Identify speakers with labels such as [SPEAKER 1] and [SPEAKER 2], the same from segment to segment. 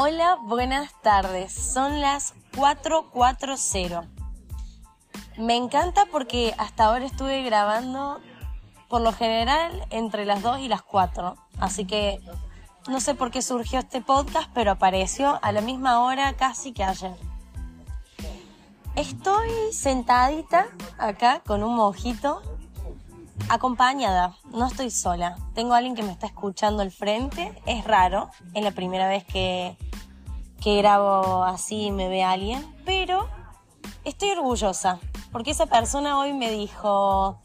[SPEAKER 1] Hola, buenas tardes. Son las 4.40. Me encanta porque hasta ahora estuve grabando por lo general entre las 2 y las 4. Así que no sé por qué surgió este podcast, pero apareció a la misma hora casi que ayer. Estoy sentadita acá con un mojito, acompañada, no estoy sola. Tengo a alguien que me está escuchando al frente, es raro, es la primera vez que, que grabo así y me ve alguien, pero estoy orgullosa, porque esa persona hoy me dijo,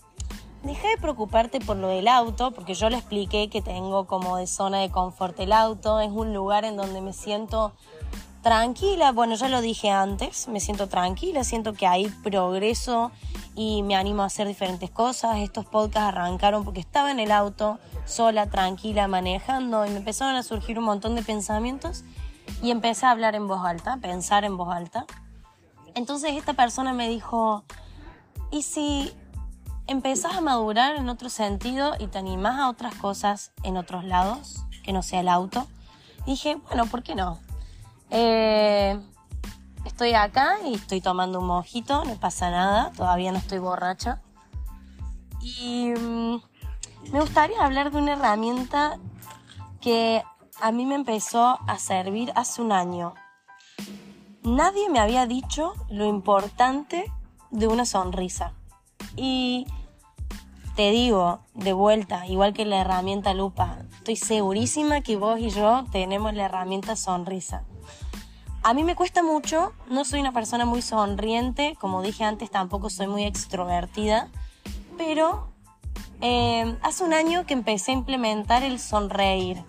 [SPEAKER 1] deja de preocuparte por lo del auto, porque yo le expliqué que tengo como de zona de confort el auto, es un lugar en donde me siento tranquila, bueno, ya lo dije antes, me siento tranquila, siento que hay progreso y me animo a hacer diferentes cosas. Estos podcasts arrancaron porque estaba en el auto, sola, tranquila, manejando y me empezaron a surgir un montón de pensamientos y empecé a hablar en voz alta, pensar en voz alta. Entonces esta persona me dijo, ¿y si empezás a madurar en otro sentido y te animás a otras cosas en otros lados, que no sea el auto? dije, bueno, ¿por qué no? Eh, estoy acá y estoy tomando un mojito, no pasa nada, todavía no estoy borracha. Y mm, me gustaría hablar de una herramienta que a mí me empezó a servir hace un año. Nadie me había dicho lo importante de una sonrisa. Y te digo, de vuelta, igual que la herramienta lupa, estoy segurísima que vos y yo tenemos la herramienta sonrisa. A mí me cuesta mucho, no soy una persona muy sonriente, como dije antes, tampoco soy muy extrovertida, pero eh, hace un año que empecé a implementar el sonreír.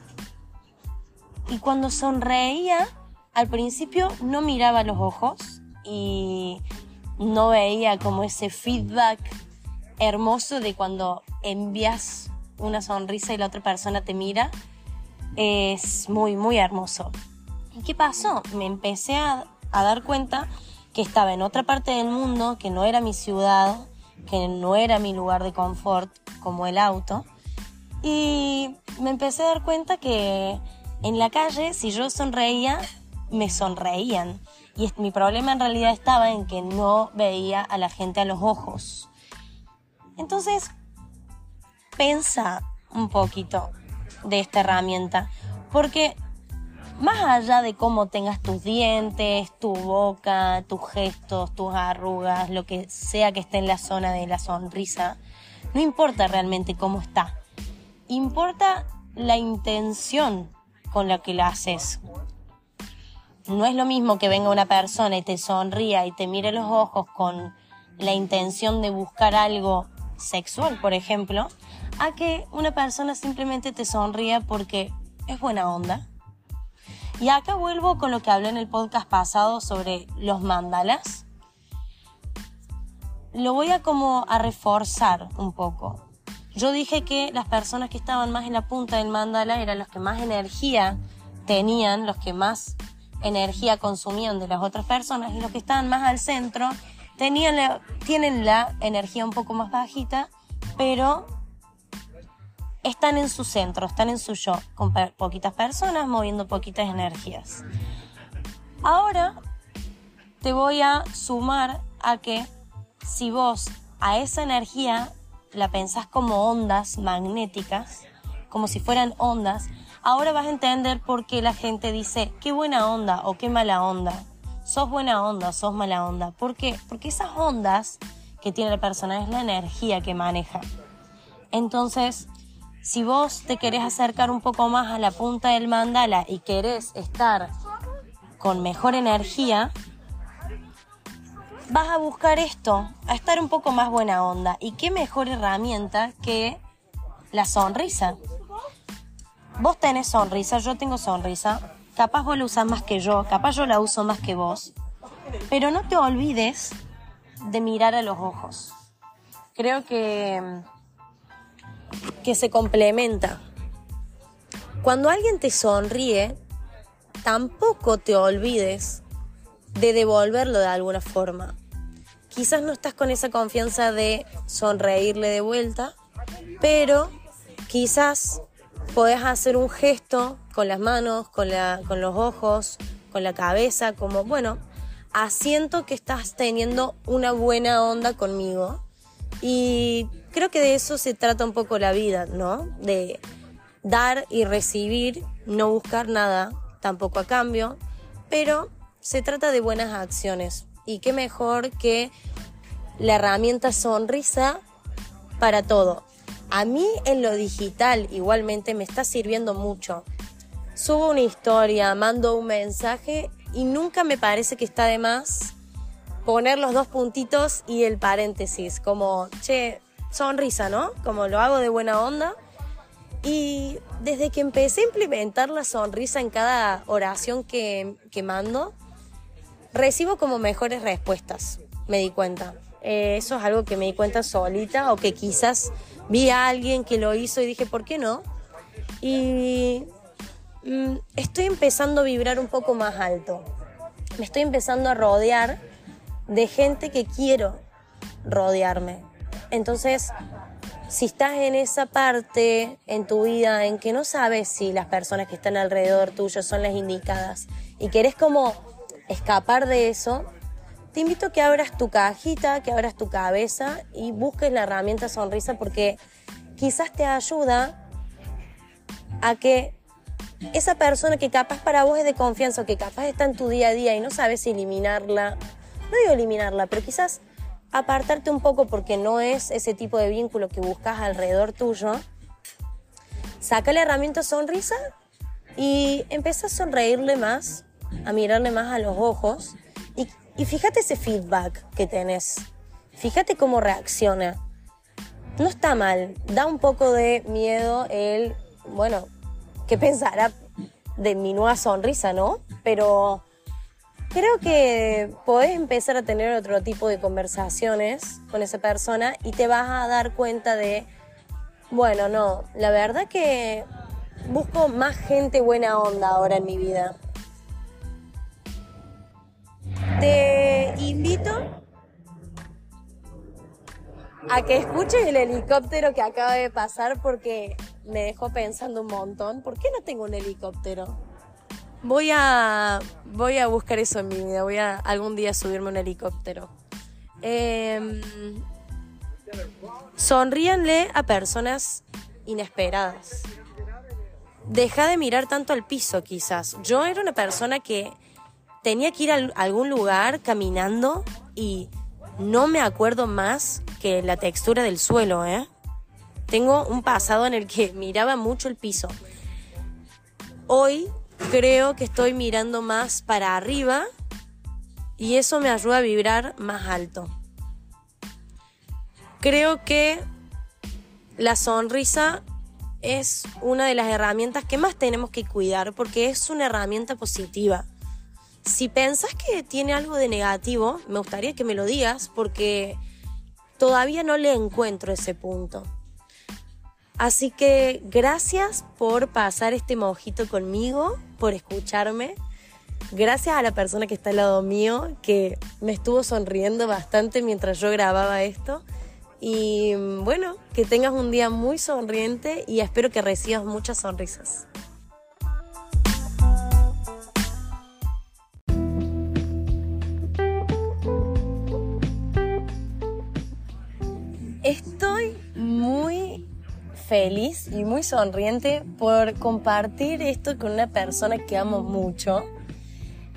[SPEAKER 1] Y cuando sonreía, al principio no miraba los ojos y no veía como ese feedback hermoso de cuando envías una sonrisa y la otra persona te mira. Es muy, muy hermoso. ¿Y qué pasó? Me empecé a, dar cuenta que estaba en otra parte del mundo, que no era mi ciudad, que no era mi lugar de confort, como el auto. Y me empecé a dar cuenta que en la calle, si yo sonreía, me sonreían. Y mi problema en realidad estaba en que no veía a la gente a los ojos. Entonces, pensa un poquito de esta herramienta, porque más allá de cómo tengas tus dientes, tu boca, tus gestos, tus arrugas, lo que sea que esté en la zona de la sonrisa, no importa realmente cómo está. Importa la intención con la que la haces. No es lo mismo que venga una persona y te sonría y te mire los ojos con la intención de buscar algo sexual, por ejemplo, a que una persona simplemente te sonría porque es buena onda y acá vuelvo con lo que hablé en el podcast pasado sobre los mandalas. Lo voy a como a reforzar un poco. Yo dije que las personas que estaban más en la punta del mandala eran los que más energía tenían, los que más energía consumían de las otras personas y los que estaban más al centro tenían tienen la energía un poco más bajita, pero están en su centro, están en su yo, con poquitas personas, moviendo poquitas energías. Ahora te voy a sumar a que si vos a esa energía la pensás como ondas magnéticas, como si fueran ondas, ahora vas a entender por qué la gente dice qué buena onda o qué mala onda. Sos buena onda, sos mala onda. ¿Por qué? Porque esas ondas que tiene la persona es la energía que maneja. Entonces, si vos te querés acercar un poco más a la punta del mandala y querés estar con mejor energía, vas a buscar esto, a estar un poco más buena onda. ¿Y qué mejor herramienta que la sonrisa? Vos tenés sonrisa, yo tengo sonrisa. Capaz vos la usás más que yo, capaz yo la uso más que vos. Pero no te olvides de mirar a los ojos. Creo que que se complementa. Cuando alguien te sonríe, tampoco te olvides de devolverlo de alguna forma. Quizás no estás con esa confianza de sonreírle de vuelta, pero quizás podés hacer un gesto con las manos, con, la, con los ojos, con la cabeza, como, bueno, asiento que estás teniendo una buena onda conmigo. Y creo que de eso se trata un poco la vida, ¿no? De dar y recibir, no buscar nada tampoco a cambio, pero se trata de buenas acciones. Y qué mejor que la herramienta sonrisa para todo. A mí en lo digital igualmente me está sirviendo mucho. Subo una historia, mando un mensaje y nunca me parece que está de más poner los dos puntitos y el paréntesis, como, che, sonrisa, ¿no? Como lo hago de buena onda. Y desde que empecé a implementar la sonrisa en cada oración que, que mando, recibo como mejores respuestas, me di cuenta. Eh, eso es algo que me di cuenta solita o que quizás vi a alguien que lo hizo y dije, ¿por qué no? Y mm, estoy empezando a vibrar un poco más alto. Me estoy empezando a rodear de gente que quiero rodearme. Entonces, si estás en esa parte en tu vida en que no sabes si las personas que están alrededor tuyo son las indicadas y querés como escapar de eso, te invito a que abras tu cajita, que abras tu cabeza y busques la herramienta sonrisa porque quizás te ayuda a que esa persona que capaz para vos es de confianza o que capaz está en tu día a día y no sabes eliminarla, no digo eliminarla, pero quizás apartarte un poco porque no es ese tipo de vínculo que buscas alrededor tuyo, saca la herramienta sonrisa y empieza a sonreírle más, a mirarle más a los ojos y fíjate ese feedback que tenés. Fíjate cómo reacciona. No está mal. Da un poco de miedo el, bueno, ¿qué pensará de mi nueva sonrisa, no? Pero creo que podés empezar a tener otro tipo de conversaciones con esa persona y te vas a dar cuenta de, bueno, no, la verdad que busco más gente buena onda ahora en mi vida te invito a que escuches el helicóptero que acaba de pasar porque me dejó pensando un montón. ¿Por qué no tengo un helicóptero? Voy a, voy a buscar eso en mi vida. Voy a algún día subirme un helicóptero. Eh, sonríanle a personas inesperadas. Deja de mirar tanto al piso, quizás. Yo era una persona que tenía que ir a algún lugar caminando y no me acuerdo más que la textura del suelo, ¿eh? Tengo un pasado en el que miraba mucho el piso. Hoy creo que estoy mirando más para arriba y eso me ayuda a vibrar más alto. Creo que la sonrisa es una de las herramientas que más tenemos que cuidar porque es una herramienta positiva. Si pensás que tiene algo de negativo, me gustaría que me lo digas porque todavía no le encuentro ese punto. Así que gracias por pasar este mojito conmigo, por escucharme. Gracias a la persona que está al lado mío, que me estuvo sonriendo bastante mientras yo grababa esto. Y bueno, que tengas un día muy sonriente y espero que recibas muchas sonrisas. Feliz y muy sonriente por compartir esto con una persona que amo mucho.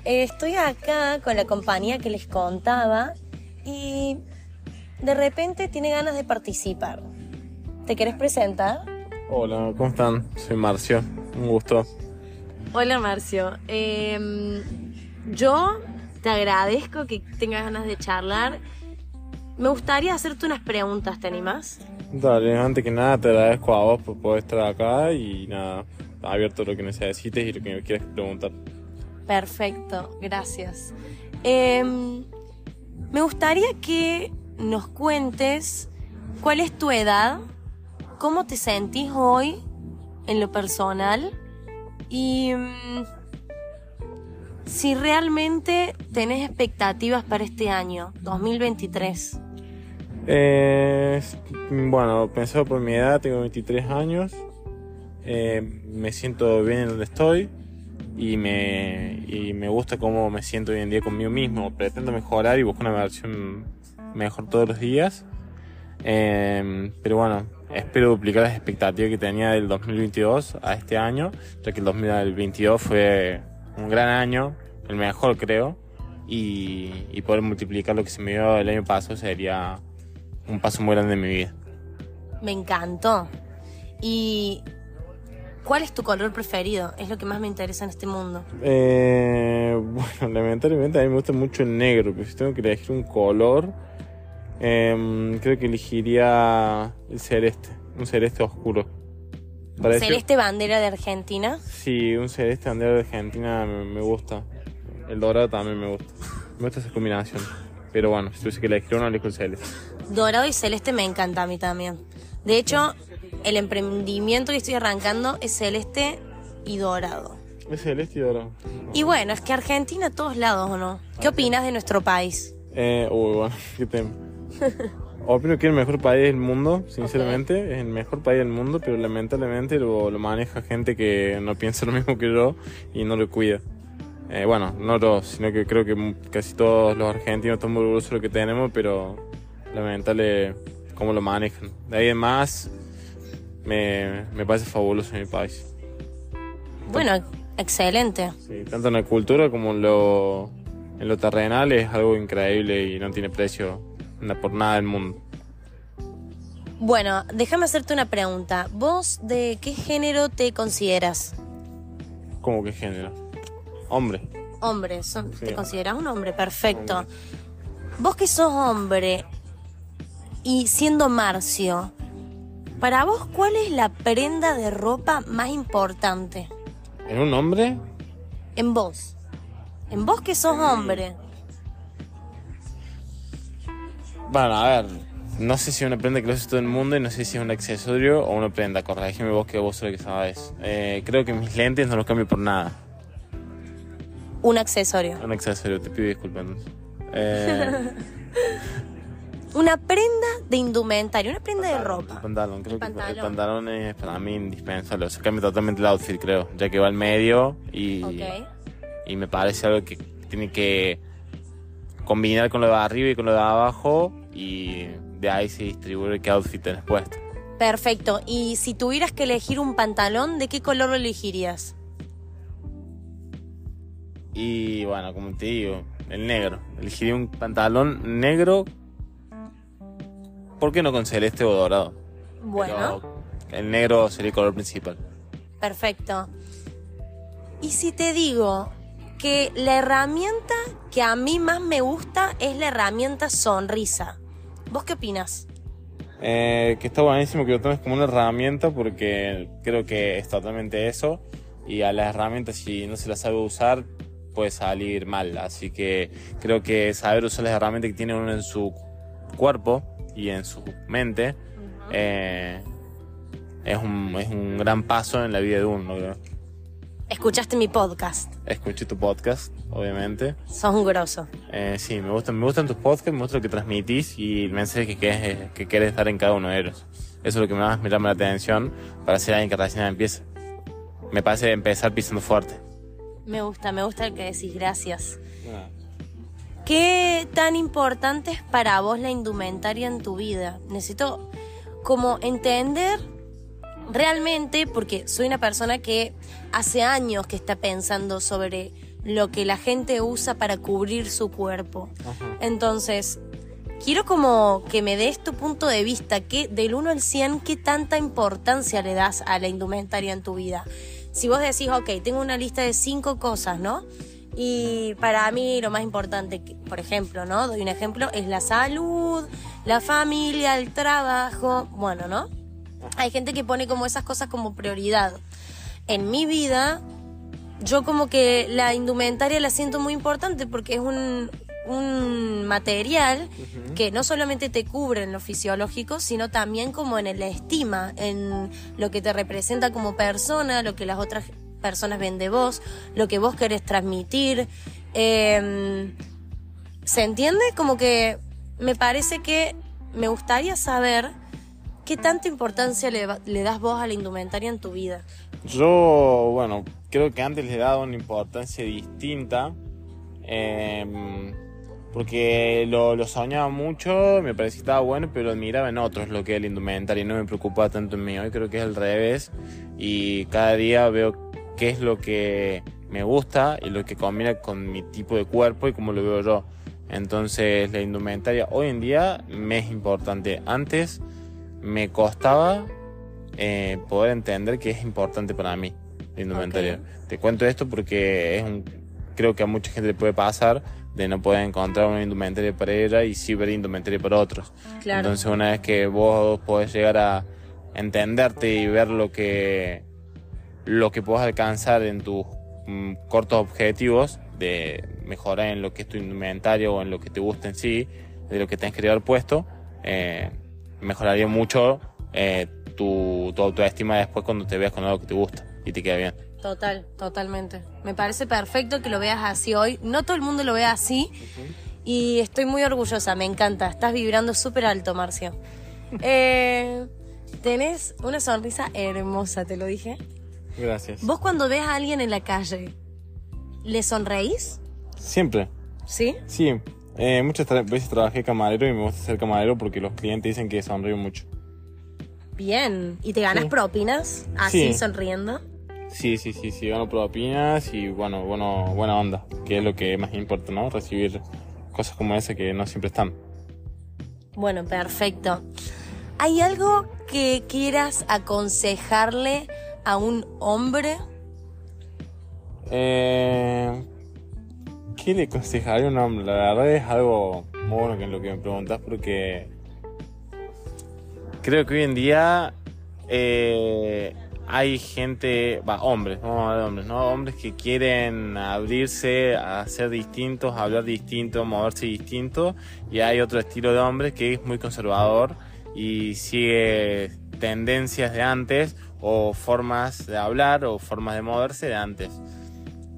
[SPEAKER 1] Estoy acá con la compañía que les contaba y de repente tiene ganas de participar. ¿Te querés presentar?
[SPEAKER 2] Hola, ¿cómo están? Soy Marcio, un gusto.
[SPEAKER 1] Hola Marcio, em, yo te agradezco que tengas ganas de charlar me gustaría hacerte unas preguntas, ¿te animas?
[SPEAKER 2] Dale, antes que nada te agradezco a vos por poder estar acá y nada, abierto lo que necesites y lo que me quieras preguntar.
[SPEAKER 1] Perfecto, gracias. Em, me gustaría que nos cuentes cuál es tu edad, cómo te sentís hoy en lo personal y mm, si realmente tenés expectativas para este año, 2023.
[SPEAKER 2] Eh, bueno, pensado por mi edad, tengo 23 años. eh, me siento bien en donde estoy y me, y me gusta cómo me siento hoy en día conmigo mismo. Pretendo mejorar y busco una versión mejor todos los días. Eh, pero bueno, espero duplicar las expectativas que tenía del 2022 a este año, ya que el 2022 fue un gran año, el mejor creo, y, y poder multiplicar lo que se me dio el año pasado sería un paso muy grande en mi vida.
[SPEAKER 1] Me encantó. ¿Y cuál es tu color preferido? Es lo que más me interesa en este mundo.
[SPEAKER 2] Eh, bueno, lamentablemente a mí me gusta mucho el negro, pero si tengo que elegir un color, eh, creo que elegiría el celeste, un celeste oscuro. Parece-
[SPEAKER 1] Celeste bandera de Argentina.
[SPEAKER 2] Sí, un celeste bandera de Argentina me, me gusta. El dorado también me gusta. Me gusta esa combinación. Pero bueno, si tuviese que elegir uno, elijo el celeste.
[SPEAKER 1] Dorado y celeste me encanta a mí también. De hecho, el emprendimiento que estoy arrancando es celeste y dorado.
[SPEAKER 2] Es celeste y dorado.
[SPEAKER 1] Y bueno, es que Argentina a todos lados, ¿o no? ¿Qué opinas de nuestro país?
[SPEAKER 2] Eh, uy, bueno, qué tema. Opino que es el mejor país del mundo, sinceramente. Es el mejor país del mundo, pero lamentablemente lo, lo maneja gente que no piensa lo mismo que yo y no lo cuida. Eh, bueno, no yo, sino que creo que casi todos los argentinos están muy orgullosos de lo que tenemos, pero lamentable cómo lo manejan. De ahí en más, me, me parece fabuloso mi país.
[SPEAKER 1] Bueno, excelente.
[SPEAKER 2] Sí, tanto en la cultura como en lo, en lo terrenal es algo increíble y no tiene precio por nada del mundo.
[SPEAKER 1] Bueno, déjame hacerte una pregunta. ¿Vos de qué género te consideras?
[SPEAKER 2] ¿Cómo que género? Hombre.
[SPEAKER 1] Hombre, son-
[SPEAKER 2] Sí.
[SPEAKER 1] ¿te consideras un hombre? Perfecto.
[SPEAKER 2] Hombre.
[SPEAKER 1] Vos que sos hombre y siendo Marcio, para vos, ¿cuál es la prenda de ropa más importante?
[SPEAKER 2] ¿En un hombre?
[SPEAKER 1] En vos. En vos que sos hombre.
[SPEAKER 2] Bueno, a ver. No sé si es una prenda que lo hace todo el mundo y no sé si es un accesorio o una prenda. Corregime vos que vos sos lo que sabes. Eh, creo que mis lentes no los cambio por nada.
[SPEAKER 1] Un accesorio.
[SPEAKER 2] Un accesorio, te pido disculpas. Eh,
[SPEAKER 1] Una prenda de indumentaria, una prenda de
[SPEAKER 2] el
[SPEAKER 1] ropa.
[SPEAKER 2] pantalón, creo
[SPEAKER 1] El
[SPEAKER 2] que el
[SPEAKER 1] pantalón.
[SPEAKER 2] pantalón es para mí indispensable. O sea, cambia totalmente el outfit, creo. Ya que va al medio y. Y me parece algo que tiene que combinar con lo de arriba y con lo de abajo y de ahí se distribuye qué outfit tenés puesto.
[SPEAKER 1] Perfecto. Y si tuvieras que elegir un pantalón, ¿de qué color lo elegirías?
[SPEAKER 2] Y bueno, como te digo, el negro. Elegiría un pantalón negro. ¿Por qué no con celeste o dorado?
[SPEAKER 1] Bueno,
[SPEAKER 2] Pero el negro sería el color principal.
[SPEAKER 1] perfecto. Y si te digo que la herramienta que a mí más me gusta es la herramienta sonrisa. ¿Vos qué opinas?
[SPEAKER 2] Eh, que está buenísimo que lo tomes como una herramienta porque creo que es totalmente eso. Y a las herramientas, si no se las sabe usar, puede salir mal. Así que creo que saber usar las herramientas que tiene uno en su cuerpo y en su mente eh, es, un, es un gran paso en la vida de uno. creo.
[SPEAKER 1] Escuchaste mi podcast.
[SPEAKER 2] Escuché tu podcast, obviamente.
[SPEAKER 1] Sos un grosso.
[SPEAKER 2] Eh, sí, me gustan, me gustan tus podcasts, me gusta lo que transmitís y el mensaje que quieres, que quieres dar en cada uno de ellos. Eso es lo que más me llama la atención para ser alguien que recién empieza. Me parece empezar pisando fuerte.
[SPEAKER 1] Me gusta, me gusta el que decís gracias. ¿Qué tan importante es para vos la indumentaria en tu vida? Necesito como entender realmente, porque soy una persona que hace años que está pensando sobre lo que la gente usa para cubrir su cuerpo. Entonces, quiero como que me des tu punto de vista, que del 1 al 100, ¿qué tanta importancia le das a la indumentaria en tu vida? Si vos decís, ok, tengo una lista de cinco cosas, ¿no? Y para mí lo más importante, por ejemplo, ¿no? Doy un ejemplo, es la salud, la familia, el trabajo, bueno, ¿no? Hay gente que pone como esas cosas como prioridad. En mi vida, yo como que la indumentaria la siento muy importante porque es un, un material que no solamente te cubre en lo fisiológico, sino también como en la estima, en lo que te representa como persona, lo que las otras personas ven de vos, lo que vos querés transmitir. Eh, ¿Se entiende? Como que me parece que me gustaría saber ¿qué tanta importancia le, le das vos a la indumentaria en tu vida?
[SPEAKER 2] Yo, bueno, creo que antes le daba una importancia distinta. em, porque lo, soñaba mucho, me parecía que estaba bueno, pero admiraba en otros lo que es la indumentaria y no me preocupaba tanto en mí. Hoy creo que es al revés y cada día veo qué es lo que me gusta y lo que combina con mi tipo de cuerpo y cómo lo veo yo. Entonces la indumentaria hoy en día me es importante. Antes me costaba eh, poder entender que es importante para mí la indumentaria. Te cuento esto porque es un, creo que a mucha gente le puede pasar de no poder encontrar una indumentaria para ella y sí ver indumentaria para otros.
[SPEAKER 1] Claro.
[SPEAKER 2] Entonces una vez que vos podés llegar a entenderte y ver lo que lo que puedes alcanzar en tus mm, cortos objetivos de mejorar en lo que es tu indumentario o en lo que te gusta en sí, de lo que tenés que llevar puesto, eh, mejoraría mucho eh, tu, tu autoestima después cuando te veas con algo que te gusta y te queda bien.
[SPEAKER 1] Total, totalmente. Me parece perfecto que lo veas así hoy. No todo el mundo lo ve así. Y estoy muy orgullosa, me encanta. Estás vibrando súper alto, Marcio. Eh, tenés una sonrisa hermosa, te lo dije.
[SPEAKER 2] Gracias.
[SPEAKER 1] Vos cuando ves a alguien en la calle, ¿le sonreís?
[SPEAKER 2] Siempre.
[SPEAKER 1] ¿Sí?
[SPEAKER 2] Sí. Eh, muchas tra- veces trabajé camarero y me gusta ser camarero porque los clientes dicen que sonrío mucho.
[SPEAKER 1] Bien. ¿Y te ganas
[SPEAKER 2] Sí.
[SPEAKER 1] propinas así
[SPEAKER 2] Sí.
[SPEAKER 1] sonriendo?
[SPEAKER 2] Sí, sí, sí, sí, gano propinas y bueno, bueno, buena onda, que es lo que más importa, ¿no? Recibir cosas como esa que no siempre están.
[SPEAKER 1] Bueno, perfecto. ¿Hay algo que quieras aconsejarle a un hombre?
[SPEAKER 2] Eh, ¿Qué le aconsejaría a un hombre? La verdad es algo bueno que lo que me preguntas porque creo que hoy en día eh, hay gente, va, hombres, vamos a hablar de hombres, ¿no? Hombres que quieren abrirse a ser distintos, a hablar distinto, moverse distinto y hay otro estilo de hombres que es muy conservador y sigue tendencias de antes o formas de hablar o formas de moverse de antes.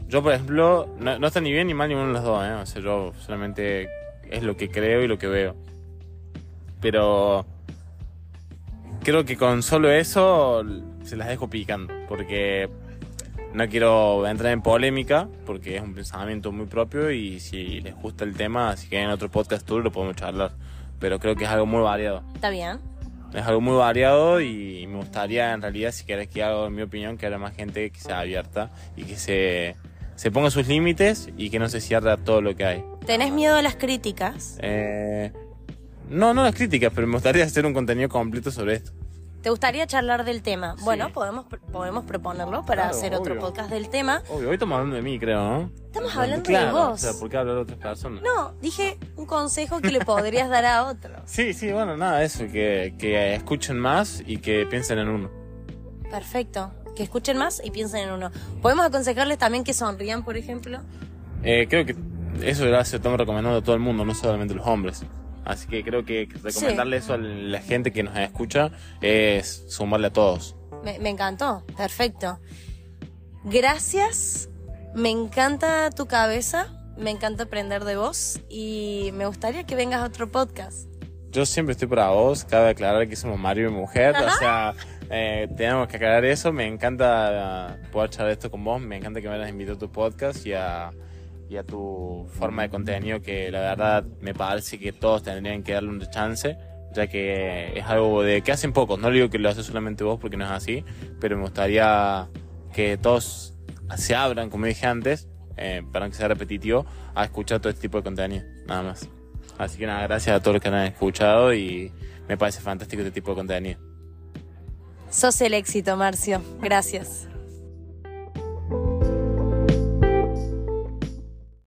[SPEAKER 2] Yo, por ejemplo, no, no está ni bien ni mal ninguno de los dos, ¿eh? O sea, yo solamente es lo que creo y lo que veo. Pero creo que con solo eso se las dejo picando, porque no quiero entrar en polémica, porque es un pensamiento muy propio y si les gusta el tema, si quieren otro podcast tour lo podemos charlar. Pero creo que es algo muy variado.
[SPEAKER 1] ¿Está bien?
[SPEAKER 2] Es algo muy variado y me gustaría en realidad, si querés que haga en mi opinión, que haya más gente que sea abierta y que se, se ponga sus límites y que no se cierre a todo lo que hay.
[SPEAKER 1] ¿Tenés miedo a las críticas?
[SPEAKER 2] Eh, no, no las críticas, pero me gustaría hacer un contenido completo sobre esto.
[SPEAKER 1] ¿Te gustaría charlar del tema?
[SPEAKER 2] Sí.
[SPEAKER 1] Bueno, podemos, podemos proponerlo para
[SPEAKER 2] Claro,
[SPEAKER 1] hacer otro
[SPEAKER 2] obvio.
[SPEAKER 1] podcast del tema.
[SPEAKER 2] Obvio, hoy estamos hablando de mí, creo, ¿no?
[SPEAKER 1] Estamos hablando
[SPEAKER 2] claro,
[SPEAKER 1] de vos.
[SPEAKER 2] O sea, ¿por qué hablar de otras personas?
[SPEAKER 1] No, dije un consejo que le podrías dar a otro.
[SPEAKER 2] Sí, sí, bueno, nada, eso, que, que escuchen más y que piensen en uno.
[SPEAKER 1] Perfecto. Que escuchen más y piensen en uno. Podemos aconsejarles también que sonrían, por ejemplo.
[SPEAKER 2] Eh, creo que eso ya se estamos recomendando a todo el mundo, no solamente a los hombres. Así que creo que recomendarle eso a la gente que nos escucha es sumarle a todos.
[SPEAKER 1] Me, me encantó. Perfecto. Gracias. Me encanta tu cabeza. Me encanta aprender de vos. Y me gustaría que vengas a otro podcast.
[SPEAKER 2] Yo siempre estoy para vos, cabe aclarar que somos Mario y mujer, o sea, eh, tenemos que aclarar eso, me encanta uh, poder charlar esto con vos, me encanta que me hayas invitado a tu podcast y a, y a tu forma de contenido que la verdad me parece que todos tendrían que darle una chance, ya que es algo de que hacen pocos, no digo que lo haces solamente vos porque no es así, pero me gustaría que todos se abran, como dije antes, eh, para que sea repetitivo, a escuchar todo este tipo de contenido, nada más. Así que nada, gracias a todos los que han escuchado y me parece fantástico este tipo de contenido.
[SPEAKER 1] Sos el éxito, Marcio. Gracias.